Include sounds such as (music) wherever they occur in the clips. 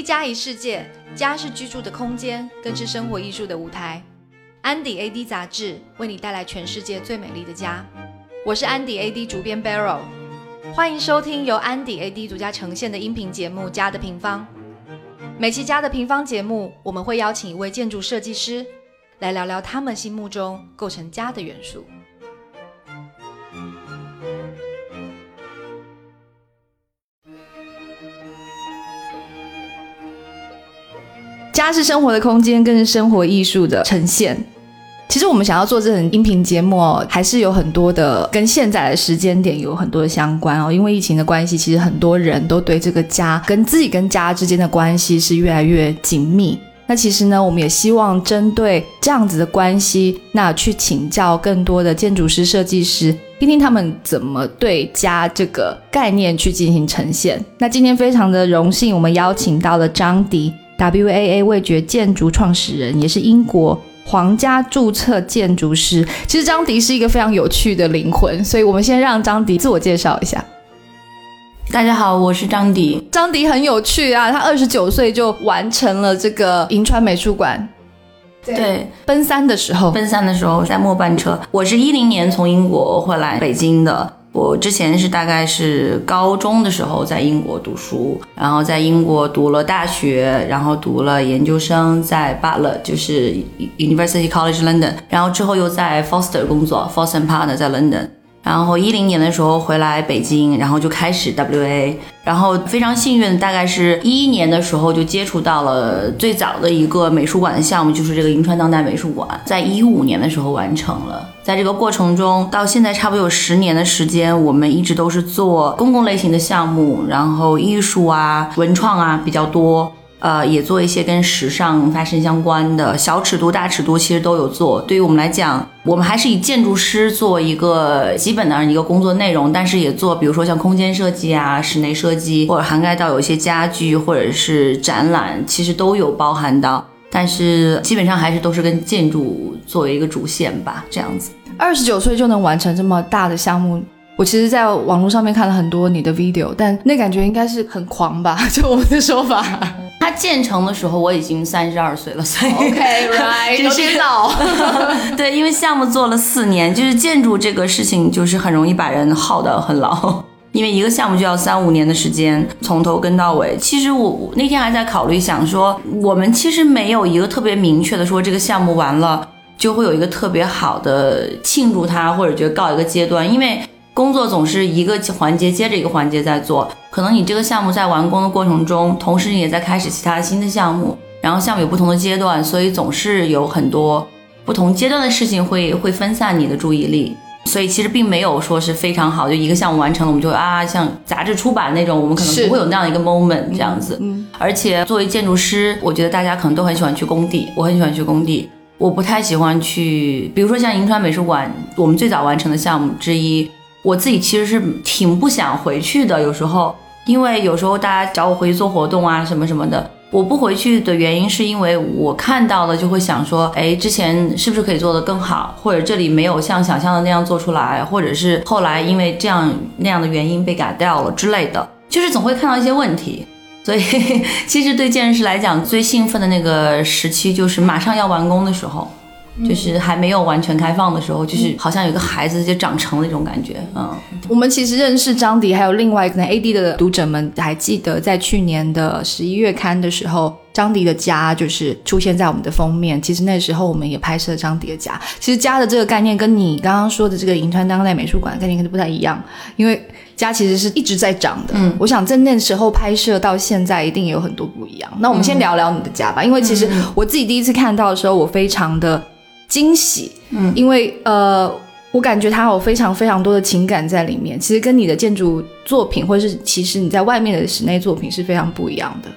一家一世界，家是居住的空间，更是生活艺术的舞台。安迪 AD 杂志为你带来全世界最美丽的家。我是安迪 AD 主编 Barrow，欢迎收听由安迪 AD 独家呈现的音频节目《家的平方》。每期《家的平方》节目，我们会邀请一位建筑设计师来聊聊他们心目中构成家的元素。家是生活的空间，更是生活艺术的呈现。其实我们想要做这种音频节目哦，还是有很多的跟现在的时间点有很多的相关哦。因为疫情的关系，其实很多人都对这个家跟自己跟家之间的关系是越来越紧密。那其实呢，我们也希望针对这样子的关系，那去请教更多的建筑师、设计师，听听他们怎么对家这个概念去进行呈现。那今天非常的荣幸，我们邀请到了张迪。WAA 味觉建筑创始人，也是英国皇家注册建筑师。其实张迪是一个非常有趣的灵魂，所以我们先让张迪自我介绍一下。大家好，我是张迪。张迪很有趣啊，他二十九岁就完成了这个银川美术馆。对，奔三的时候，奔三的时候在末班车。我是一零年从英国回来北京的。我之前是大概是高中的时候在英国读书，然后在英国读了大学，然后读了研究生，在 Butler 就是 University College London，然后之后又在 Foster 工作，Foster Partner 在 London。然后一零年的时候回来北京，然后就开始 WA，然后非常幸运，大概是一一年的时候就接触到了最早的一个美术馆的项目，就是这个银川当代美术馆，在一五年的时候完成了。在这个过程中，到现在差不多有十年的时间，我们一直都是做公共类型的项目，然后艺术啊、文创啊比较多。呃，也做一些跟时尚发生相关的小尺度、大尺度，其实都有做。对于我们来讲，我们还是以建筑师做一个基本的一个工作内容，但是也做，比如说像空间设计啊、室内设计，或者涵盖到有一些家具或者是展览，其实都有包含到。但是基本上还是都是跟建筑作为一个主线吧，这样子。二十九岁就能完成这么大的项目。我其实，在网络上面看了很多你的 video，但那感觉应该是很狂吧？(laughs) 就我们的说法，它建成的时候我已经三十二岁了，所以 OK，right，(laughs) 有点老。(laughs) 对，因为项目做了四年，就是建筑这个事情，就是很容易把人耗得很老。因为一个项目就要三五年的时间，从头跟到尾。其实我那天还在考虑，想说我们其实没有一个特别明确的说，这个项目完了就会有一个特别好的庆祝它，或者觉得告一个阶段，因为。工作总是一个环节接着一个环节在做，可能你这个项目在完工的过程中，同时你也在开始其他新的项目，然后项目有不同的阶段，所以总是有很多不同阶段的事情会会分散你的注意力，所以其实并没有说是非常好，就一个项目完成了，我们就啊像杂志出版那种，我们可能不会有那样一个 moment 这样子。嗯。而且作为建筑师，我觉得大家可能都很喜欢去工地，我很喜欢去工地，我不太喜欢去，比如说像银川美术馆，我们最早完成的项目之一。我自己其实是挺不想回去的，有时候，因为有时候大家找我回去做活动啊，什么什么的，我不回去的原因是因为我看到了就会想说，哎，之前是不是可以做得更好，或者这里没有像想象的那样做出来，或者是后来因为这样那样的原因被改掉了之类的，就是总会看到一些问题。所以，(laughs) 其实对建筑师来讲，最兴奋的那个时期就是马上要完工的时候。就是还没有完全开放的时候，就是好像有个孩子就长成了那种感觉。嗯，我们其实认识张迪，还有另外可能 AD 的读者们还记得，在去年的十一月刊的时候，张迪的家就是出现在我们的封面。其实那时候我们也拍摄张迪的家。其实家的这个概念跟你刚刚说的这个银川当代美术馆概念可能不太一样，因为家其实是一直在长的。嗯，我想在那时候拍摄到现在一定也有很多不一样。那我们先聊聊你的家吧，因为其实我自己第一次看到的时候，我非常的。惊喜，嗯，因为呃，我感觉它有非常非常多的情感在里面。其实跟你的建筑作品，或者是其实你在外面的室内作品是非常不一样的。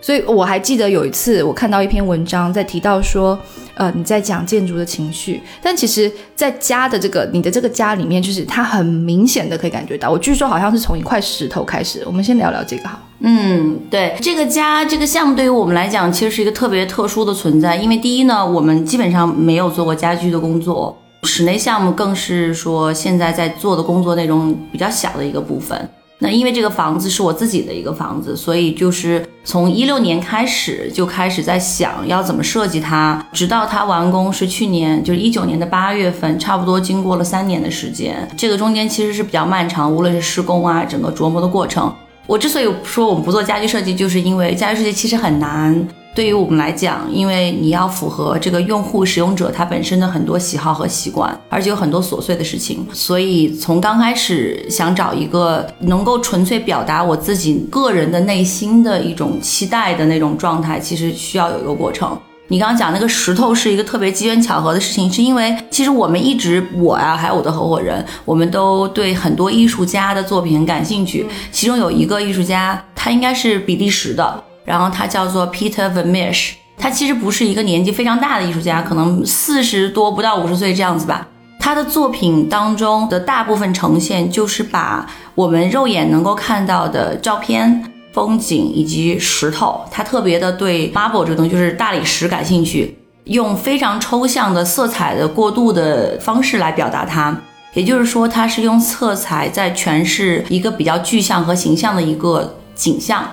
所以我还记得有一次，我看到一篇文章在提到说，呃，你在讲建筑的情绪，但其实，在家的这个你的这个家里面，就是它很明显的可以感觉到。我据说好像是从一块石头开始。我们先聊聊这个好。嗯，对，这个家这个项目对于我们来讲，其实是一个特别特殊的存在。因为第一呢，我们基本上没有做过家居的工作，室内项目更是说现在在做的工作内容比较小的一个部分。那因为这个房子是我自己的一个房子，所以就是从一六年开始就开始在想要怎么设计它，直到它完工是去年，就是一九年的八月份，差不多经过了三年的时间。这个中间其实是比较漫长，无论是施工啊，整个琢磨的过程。我之所以说我们不做家居设计，就是因为家居设计其实很难。对于我们来讲，因为你要符合这个用户使用者他本身的很多喜好和习惯，而且有很多琐碎的事情，所以从刚开始想找一个能够纯粹表达我自己个人的内心的一种期待的那种状态，其实需要有一个过程。你刚刚讲那个石头是一个特别机缘巧合的事情，是因为其实我们一直我呀，还有我的合伙人，我们都对很多艺术家的作品很感兴趣。其中有一个艺术家，他应该是比利时的。然后他叫做 Peter Vermeer，他其实不是一个年纪非常大的艺术家，可能四十多不到五十岁这样子吧。他的作品当中的大部分呈现就是把我们肉眼能够看到的照片、风景以及石头，他特别的对 marble 这个东西，就是大理石感兴趣，用非常抽象的色彩的过渡的方式来表达它。也就是说，他是用色彩在诠释一个比较具象和形象的一个景象。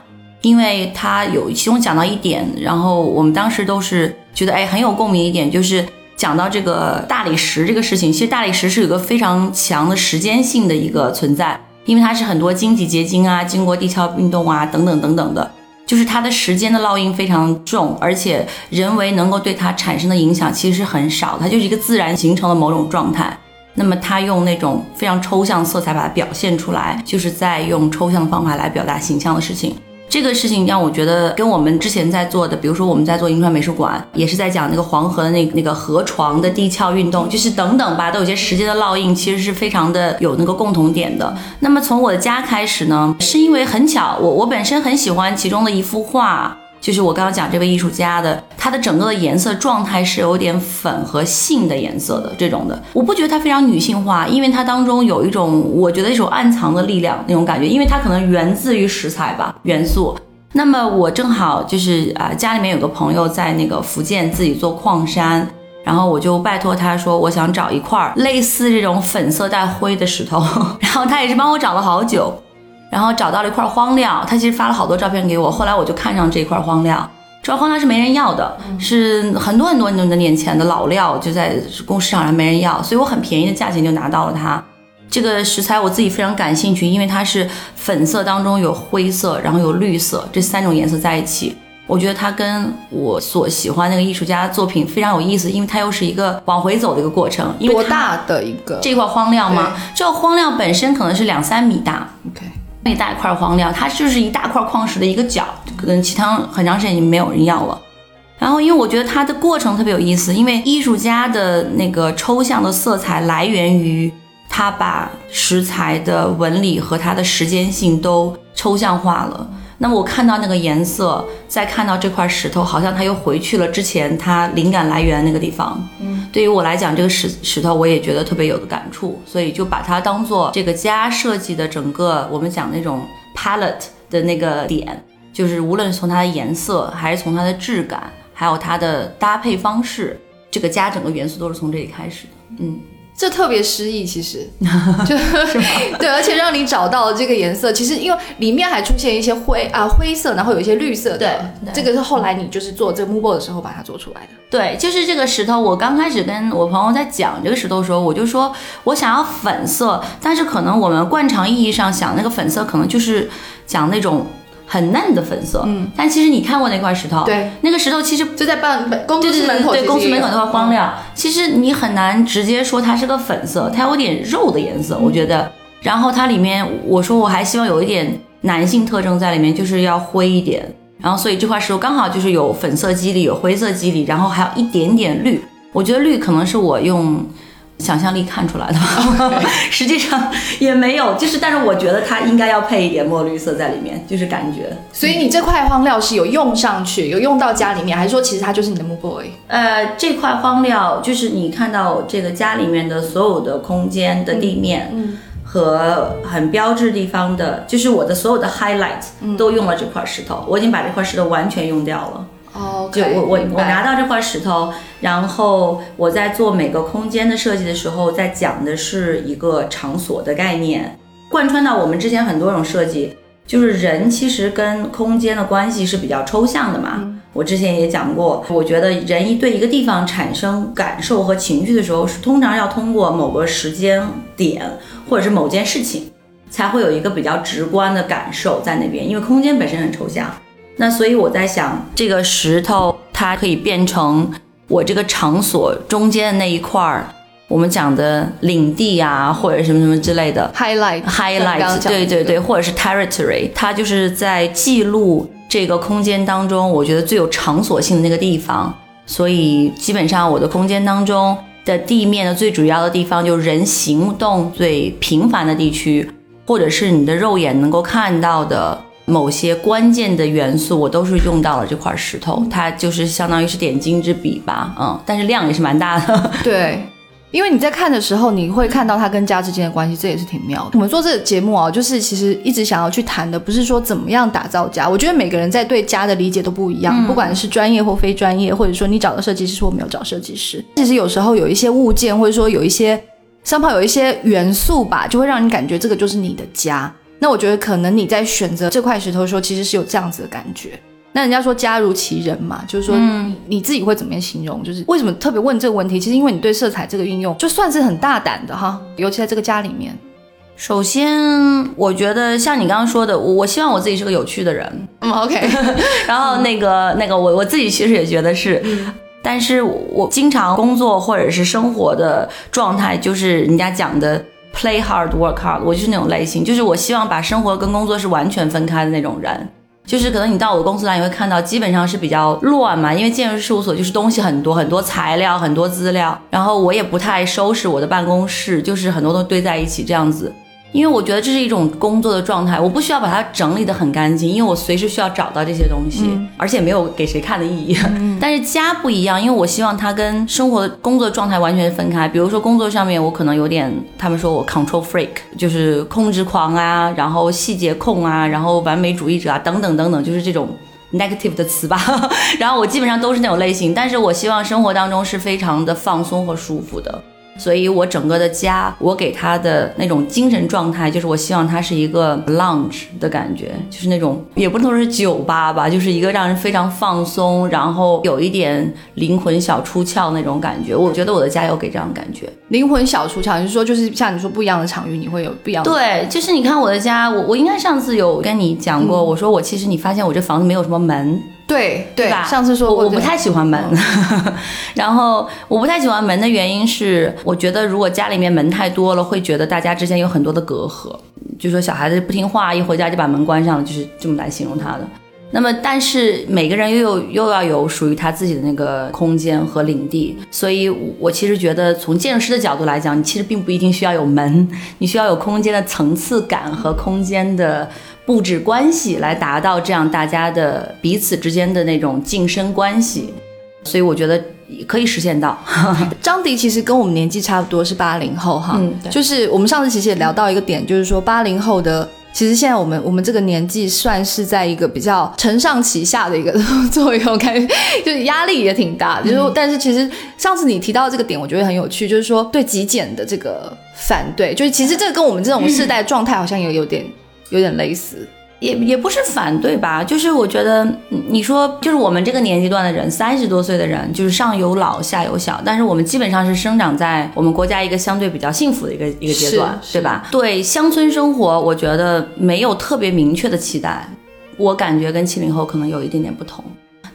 因为他有其中讲到一点，然后我们当时都是觉得哎很有共鸣一点，就是讲到这个大理石这个事情。其实大理石是有个非常强的时间性的一个存在，因为它是很多晶体结晶啊，经过地壳运动啊等等等等的，就是它的时间的烙印非常重，而且人为能够对它产生的影响其实是很少，它就是一个自然形成的某种状态。那么他用那种非常抽象色彩把它表现出来，就是在用抽象的方法来表达形象的事情。这个事情让我觉得跟我们之前在做的，比如说我们在做银川美术馆，也是在讲那个黄河的那那个河床的地壳运动，就是等等吧，都有些时间的烙印，其实是非常的有那个共同点的。那么从我的家开始呢，是因为很巧，我我本身很喜欢其中的一幅画。就是我刚刚讲这位艺术家的，他的整个的颜色状态是有点粉和杏的颜色的这种的，我不觉得它非常女性化，因为它当中有一种我觉得一种暗藏的力量那种感觉，因为它可能源自于食材吧元素。那么我正好就是啊，家里面有个朋友在那个福建自己做矿山，然后我就拜托他说，我想找一块类似这种粉色带灰的石头，(laughs) 然后他也是帮我找了好久。然后找到了一块荒料，他其实发了好多照片给我。后来我就看上这块荒料，这块荒料是没人要的，是很多很多多年前的老料，就在公市场上没人要，所以我很便宜的价钱就拿到了它。这个食材我自己非常感兴趣，因为它是粉色当中有灰色，然后有绿色这三种颜色在一起，我觉得它跟我所喜欢那个艺术家的作品非常有意思，因为它又是一个往回走的一个过程。多大的一个这块荒料吗？这个荒料本身可能是两三米大。OK。那大块黄料，它就是一大块矿石的一个角，可能其他很长时间已经没有人要了。然后，因为我觉得它的过程特别有意思，因为艺术家的那个抽象的色彩来源于他把石材的纹理和它的时间性都抽象化了。那么我看到那个颜色，再看到这块石头，好像它又回去了之前它灵感来源那个地方。嗯，对于我来讲，这个石石头我也觉得特别有的感触，所以就把它当做这个家设计的整个我们讲那种 palette 的那个点，就是无论是从它的颜色，还是从它的质感，还有它的搭配方式，这个家整个元素都是从这里开始的。嗯。这特别诗意，其实 (laughs) 就对，而且让你找到这个颜色。其实因为里面还出现一些灰啊灰色，然后有一些绿色的。对，这个是后来你就是做这个木布的时候把它做出来的。对，就是这个石头。我刚开始跟我朋友在讲这个石头的时候，我就说我想要粉色，但是可能我们惯常意义上想那个粉色，可能就是讲那种。很嫩的粉色，嗯，但其实你看过那块石头，对，那个石头其实就在办公司门口，对，公司门口那块荒料，其实你很难直接说它是个粉色，它有点肉的颜色，我觉得。然后它里面，我说我还希望有一点男性特征在里面，就是要灰一点。然后所以这块石头刚好就是有粉色肌理，有灰色肌理，然后还有一点点绿。我觉得绿可能是我用。想象力看出来的，(laughs) 实际上也没有，就是，但是我觉得它应该要配一点墨绿色在里面，就是感觉。所以你这块荒料是有用上去，有用到家里面，还是说其实它就是你的木 boy？呃，这块荒料就是你看到这个家里面的所有的空间的地面，嗯，和很标志地方的，就是我的所有的 highlight 都用了这块石头，我已经把这块石头完全用掉了。哦，就我我我拿到这块石头，然后我在做每个空间的设计的时候，在讲的是一个场所的概念。贯穿到我们之前很多种设计，就是人其实跟空间的关系是比较抽象的嘛。我之前也讲过，我觉得人一对一个地方产生感受和情绪的时候，是通常要通过某个时间点或者是某件事情，才会有一个比较直观的感受在那边，因为空间本身很抽象。那所以我在想，这个石头它可以变成我这个场所中间的那一块儿，我们讲的领地啊，或者什么什么之类的 highlight highlight，对对对，或者是 territory，它就是在记录。这个空间当中，我觉得最有场所性的那个地方，所以基本上我的空间当中的地面的最主要的地方，就是人行动最频繁的地区，或者是你的肉眼能够看到的某些关键的元素，我都是用到了这块石头，它就是相当于是点睛之笔吧，嗯，但是量也是蛮大的，(laughs) 对。因为你在看的时候，你会看到它跟家之间的关系，这也是挺妙的。我们做这个节目啊，就是其实一直想要去谈的，不是说怎么样打造家。我觉得每个人在对家的理解都不一样，不管是专业或非专业，或者说你找的设计师或没有找设计师，其实有时候有一些物件，或者说有一些商泡有一些元素吧，就会让你感觉这个就是你的家。那我觉得可能你在选择这块石头的时候，其实是有这样子的感觉。那人家说家如其人嘛，就是说你自己会怎么样形容？就是为什么特别问这个问题？其实因为你对色彩这个运用就算是很大胆的哈，尤其在这个家里面。首先，我觉得像你刚刚说的，我我希望我自己是个有趣的人。嗯，OK。(laughs) 然后那个那个，我我自己其实也觉得是，但是我经常工作或者是生活的状态，就是人家讲的 play hard work hard，我就是那种类型，就是我希望把生活跟工作是完全分开的那种人。就是可能你到我的公司来，你会看到基本上是比较乱嘛，因为建筑事务所就是东西很多，很多材料，很多资料，然后我也不太收拾我的办公室，就是很多都堆在一起这样子。因为我觉得这是一种工作的状态，我不需要把它整理得很干净，因为我随时需要找到这些东西，而且没有给谁看的意义。(laughs) 但是家不一样，因为我希望它跟生活的工作状态完全分开。比如说工作上面，我可能有点，他们说我 control freak，就是控制狂啊，然后细节控啊，然后完美主义者啊，等等等等，就是这种 negative 的词吧。(laughs) 然后我基本上都是那种类型，但是我希望生活当中是非常的放松和舒服的。所以，我整个的家，我给他的那种精神状态，就是我希望它是一个 lounge 的感觉，就是那种也不能说是酒吧吧，就是一个让人非常放松，然后有一点灵魂小出窍那种感觉。我觉得我的家有给这样的感觉，灵魂小出窍，就是说，就是像你说不一样的场域，你会有不一样。对，就是你看我的家，我我应该上次有跟你讲过，我说我其实你发现我这房子没有什么门。对对吧？上次说我不太喜欢门，(laughs) 然后我不太喜欢门的原因是，我觉得如果家里面门太多了，会觉得大家之间有很多的隔阂。就说小孩子不听话，一回家就把门关上了，就是这么来形容他的。那么，但是每个人又有又要有属于他自己的那个空间和领地，所以我其实觉得从建筑师的角度来讲，你其实并不一定需要有门，你需要有空间的层次感和空间的。布置关系来达到这样大家的彼此之间的那种晋升关系，所以我觉得可以实现到。(laughs) 张迪其实跟我们年纪差不多，是八零后哈，嗯，就是我们上次其实也聊到一个点，就是说八零后的，其实现在我们我们这个年纪算是在一个比较承上启下的一个 (laughs) 作用，感觉就是压力也挺大的。就是但是其实上次你提到这个点，我觉得很有趣，就是说对极简的这个反对，就是其实这跟我们这种 (laughs) 世代状态好像也有点。有点类似，也也不是反对吧，就是我觉得你说，就是我们这个年纪段的人，三十多岁的人，就是上有老下有小，但是我们基本上是生长在我们国家一个相对比较幸福的一个一个阶段，对吧？对乡村生活，我觉得没有特别明确的期待，我感觉跟七零后可能有一点点不同。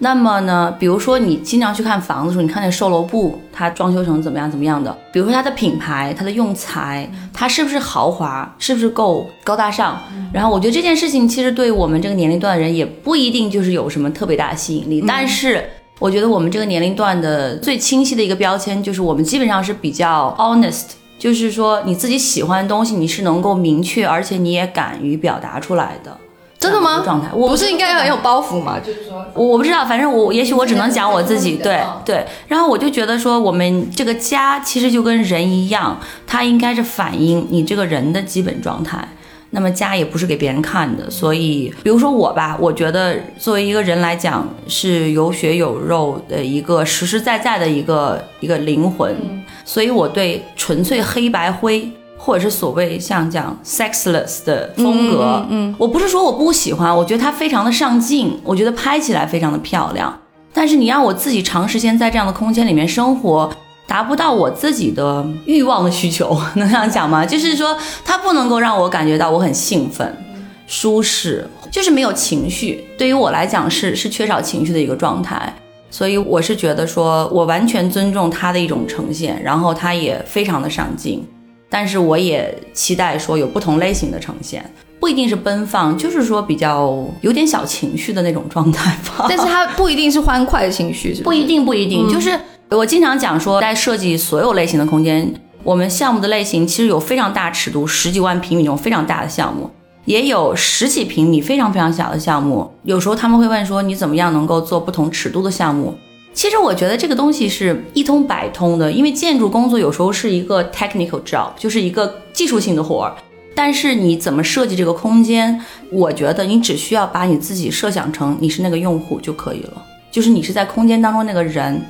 那么呢，比如说你经常去看房子的时候，你看那售楼部，它装修成怎么样怎么样的？比如说它的品牌、它的用材，它是不是豪华，是不是够高大上？然后我觉得这件事情其实对我们这个年龄段的人也不一定就是有什么特别大的吸引力。但是我觉得我们这个年龄段的最清晰的一个标签就是我们基本上是比较 honest，就是说你自己喜欢的东西你是能够明确，而且你也敢于表达出来的。真的吗？状态，我不是应该很有包袱吗？就是说，我我不知道，反正我也许我只能讲我自己，对对。然后我就觉得说，我们这个家其实就跟人一样，它应该是反映你这个人的基本状态。那么家也不是给别人看的，所以比如说我吧，我觉得作为一个人来讲，是有血有肉的一个实实在在的一个一个灵魂，所以我对纯粹黑白灰。或者是所谓像讲 sexless 的风格，嗯，我不是说我不喜欢，我觉得它非常的上镜，我觉得拍起来非常的漂亮。但是你让我自己长时间在这样的空间里面生活，达不到我自己的欲望的需求，(laughs) 能这样讲吗？就是说它不能够让我感觉到我很兴奋、舒适，就是没有情绪。对于我来讲是是缺少情绪的一个状态。所以我是觉得说，我完全尊重他的一种呈现，然后他也非常的上镜，但是我也期待说有不同类型的呈现，不一定是奔放，就是说比较有点小情绪的那种状态吧。但是它不一定是欢快的情绪，不一定不一定，就是我经常讲说，在设计所有类型的空间，我们项目的类型其实有非常大尺度，十几万平米那种非常大的项目。也有十几平米非常非常小的项目，有时候他们会问说你怎么样能够做不同尺度的项目？其实我觉得这个东西是一通百通的，因为建筑工作有时候是一个 technical job，就是一个技术性的活儿。但是你怎么设计这个空间，我觉得你只需要把你自己设想成你是那个用户就可以了，就是你是在空间当中那个人，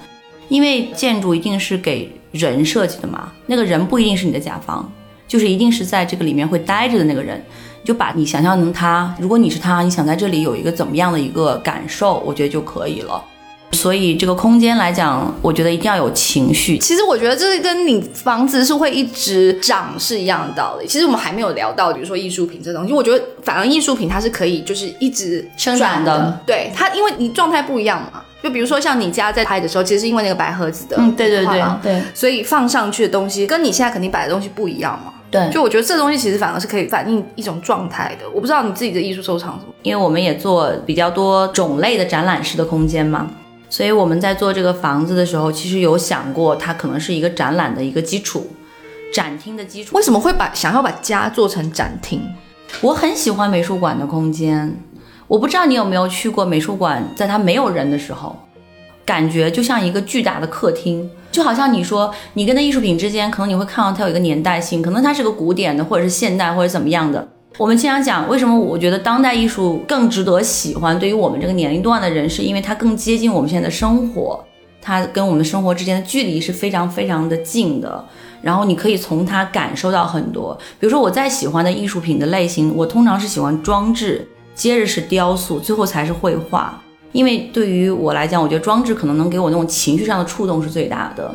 因为建筑一定是给人设计的嘛，那个人不一定是你的甲方，就是一定是在这个里面会待着的那个人。就把你想象成他，如果你是他，你想在这里有一个怎么样的一个感受，我觉得就可以了。所以这个空间来讲，我觉得一定要有情绪。其实我觉得这跟你房子是会一直涨是一样的道理。其实我们还没有聊到，比如说艺术品这东西，我觉得反而艺术品它是可以就是一直生长的。对它，因为你状态不一样嘛。就比如说像你家在拍的时候，其实是因为那个白盒子的，嗯，对对对对，所以放上去的东西跟你现在肯定摆的东西不一样嘛。对，就我觉得这东西其实反而是可以反映一种状态的。我不知道你自己的艺术收藏什么，因为我们也做比较多种类的展览式的空间嘛，所以我们在做这个房子的时候，其实有想过它可能是一个展览的一个基础，展厅的基础。为什么会把想要把家做成展厅？我很喜欢美术馆的空间，我不知道你有没有去过美术馆，在它没有人的时候。感觉就像一个巨大的客厅，就好像你说你跟那艺术品之间，可能你会看到它有一个年代性，可能它是个古典的，或者是现代，或者怎么样的。我们经常讲，为什么我觉得当代艺术更值得喜欢？对于我们这个年龄段的人，是因为它更接近我们现在的生活，它跟我们生活之间的距离是非常非常的近的。然后你可以从它感受到很多。比如说我再喜欢的艺术品的类型，我通常是喜欢装置，接着是雕塑，最后才是绘画。因为对于我来讲，我觉得装置可能能给我那种情绪上的触动是最大的。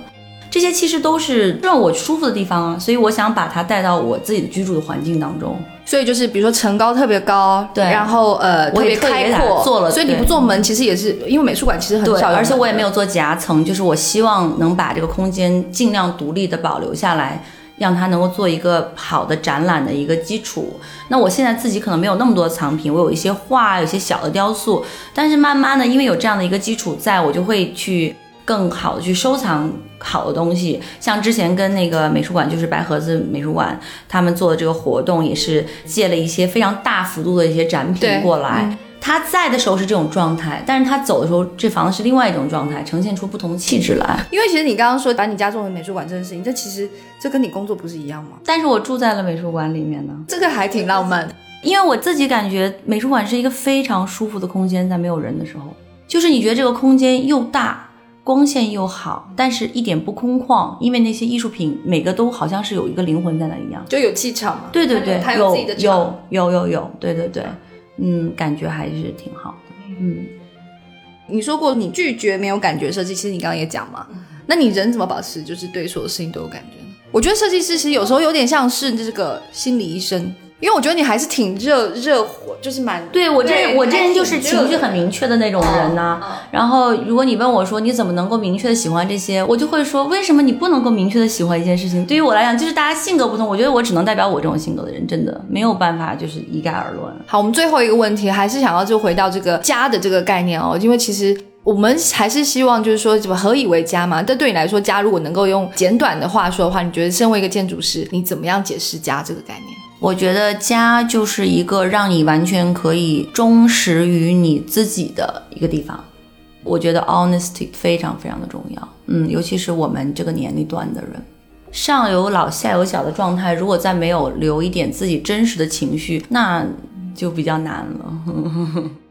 这些其实都是让我舒服的地方啊，所以我想把它带到我自己的居住的环境当中。所以就是比如说层高特别高，对，然后呃特别开阔，做了。所以你不做门，其实也是因为美术馆其实很小，而且我也没有做夹层，就是我希望能把这个空间尽量独立的保留下来。让它能够做一个好的展览的一个基础。那我现在自己可能没有那么多藏品，我有一些画，有些小的雕塑。但是慢慢的，因为有这样的一个基础在，我就会去更好的去收藏好的东西。像之前跟那个美术馆，就是白盒子美术馆，他们做的这个活动，也是借了一些非常大幅度的一些展品过来。他在的时候是这种状态，但是他走的时候，这房子是另外一种状态，呈现出不同的气质来。因为其实你刚刚说把你家作为美术馆这件事情，这其实这跟你工作不是一样吗？但是我住在了美术馆里面呢，这个还挺浪漫。因为我自己感觉美术馆是一个非常舒服的空间，在没有人的时候，就是你觉得这个空间又大，光线又好，但是一点不空旷，因为那些艺术品每个都好像是有一个灵魂在那一样，就有气场嘛。对对对，有自己的有有有有，对对对。嗯，感觉还是挺好的。嗯，你说过你拒绝没有感觉设计，其实你刚刚也讲嘛。那你人怎么保持就是对所有事情都有感觉呢？我觉得设计师其实有时候有点像是这个心理医生。因为我觉得你还是挺热热火，就是蛮对我这我这人就是情绪很明确的那种人呢。然后如果你问我说你怎么能够明确的喜欢这些，我就会说为什么你不能够明确的喜欢一件事情？对于我来讲，就是大家性格不同，我觉得我只能代表我这种性格的人，真的没有办法就是一概而论。好，我们最后一个问题还是想要就回到这个家的这个概念哦，因为其实我们还是希望就是说怎么何以为家嘛？但对你来说，家如果能够用简短的话说的话，你觉得身为一个建筑师，你怎么样解释家这个概念？我觉得家就是一个让你完全可以忠实于你自己的一个地方。我觉得 honesty 非常非常的重要，嗯，尤其是我们这个年龄段的人，上有老下有小的状态，如果再没有留一点自己真实的情绪，那就比较难了。(laughs)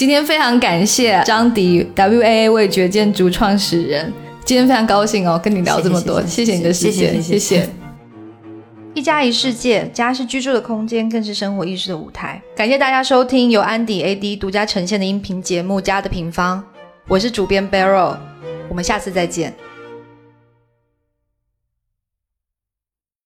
今天非常感谢张迪 WAA 味觉建筑创始人，今天非常高兴哦，跟你聊这么多，谢谢你的时间，谢谢。一家一世界，家是居住的空间，更是生活意识的舞台。感谢大家收听由安迪 AD 独家呈现的音频节目《家的平方》，我是主编 Barrel，我们下次再见。